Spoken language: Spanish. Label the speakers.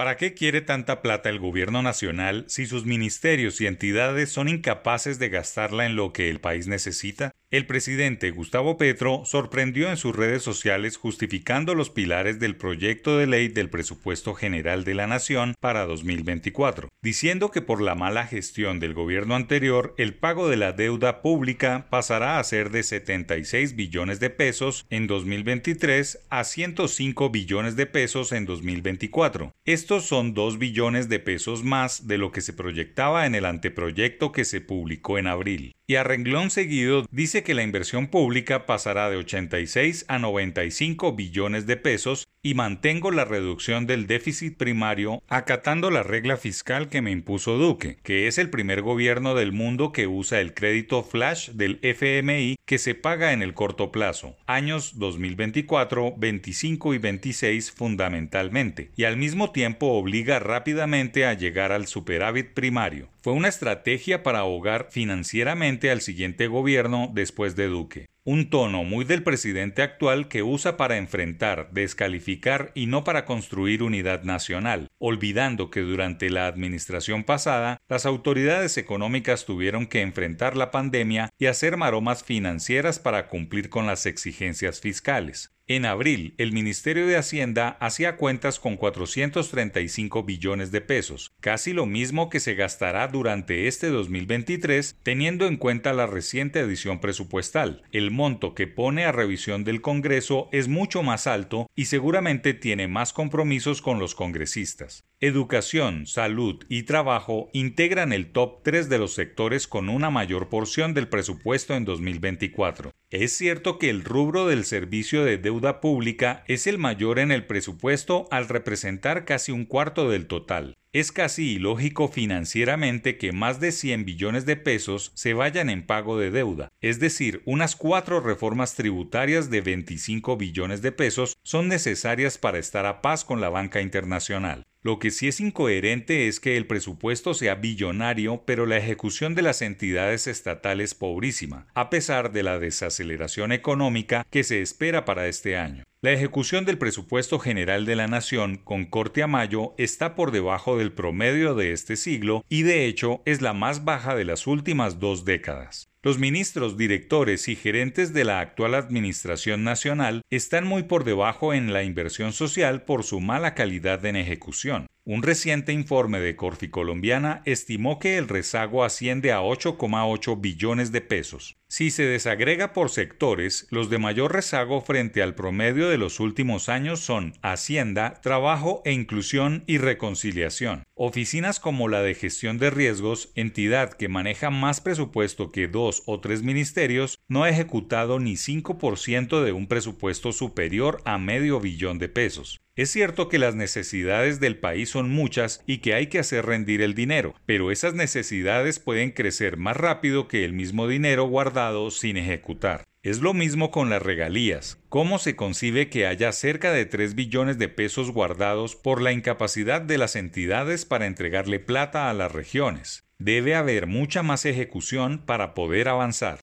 Speaker 1: ¿Para qué quiere tanta plata el gobierno nacional si sus ministerios y entidades son incapaces de gastarla en lo que el país necesita? El presidente Gustavo Petro sorprendió en sus redes sociales justificando los pilares del proyecto de ley del presupuesto general de la Nación para 2024, diciendo que por la mala gestión del gobierno anterior, el pago de la deuda pública pasará a ser de 76 billones de pesos en 2023 a 105 billones de pesos en 2024. Estos son 2 billones de pesos más de lo que se proyectaba en el anteproyecto que se publicó en abril y a renglón seguido dice que la inversión pública pasará de 86 a 95 billones de pesos y mantengo la reducción del déficit primario acatando la regla fiscal que me impuso Duque, que es el primer gobierno del mundo que usa el crédito flash del FMI que se paga en el corto plazo, años 2024, 25 y 26 fundamentalmente, y al mismo tiempo obliga rápidamente a llegar al superávit primario. Fue una estrategia para ahogar financieramente al siguiente gobierno después de Duque. Un tono muy del presidente actual que usa para enfrentar, descalificar y no para construir unidad nacional, olvidando que durante la administración pasada las autoridades económicas tuvieron que enfrentar la pandemia y hacer maromas financieras para cumplir con las exigencias fiscales. En abril, el Ministerio de Hacienda hacía cuentas con 435 billones de pesos, casi lo mismo que se gastará durante este 2023, teniendo en cuenta la reciente edición presupuestal. El monto que pone a revisión del Congreso es mucho más alto y seguramente tiene más compromisos con los congresistas. Educación, salud y trabajo integran el top 3 de los sectores con una mayor porción del presupuesto en 2024. Es cierto que el rubro del servicio de deuda pública es el mayor en el presupuesto al representar casi un cuarto del total. Es casi ilógico financieramente que más de 100 billones de pesos se vayan en pago de deuda, es decir, unas cuatro reformas tributarias de 25 billones de pesos son necesarias para estar a paz con la banca internacional. Lo que sí es incoherente es que el presupuesto sea billonario, pero la ejecución de las entidades estatales pobrísima, a pesar de la desaceleración económica que se espera para este año. La ejecución del presupuesto general de la Nación con corte a mayo está por debajo del promedio de este siglo y de hecho es la más baja de las últimas dos décadas. Los ministros, directores y gerentes de la actual Administración Nacional están muy por debajo en la inversión social por su mala calidad en ejecución. Un reciente informe de Corfi Colombiana estimó que el rezago asciende a 8,8 billones de pesos. Si se desagrega por sectores, los de mayor rezago frente al promedio de los últimos años son Hacienda, Trabajo e Inclusión y Reconciliación. Oficinas como la de gestión de riesgos, entidad que maneja más presupuesto que dos o tres ministerios, no ha ejecutado ni 5% de un presupuesto superior a medio billón de pesos. Es cierto que las necesidades del país son muchas y que hay que hacer rendir el dinero, pero esas necesidades pueden crecer más rápido que el mismo dinero guardado sin ejecutar. Es lo mismo con las regalías. ¿Cómo se concibe que haya cerca de 3 billones de pesos guardados por la incapacidad de las entidades para entregarle plata a las regiones? Debe haber mucha más ejecución para poder avanzar.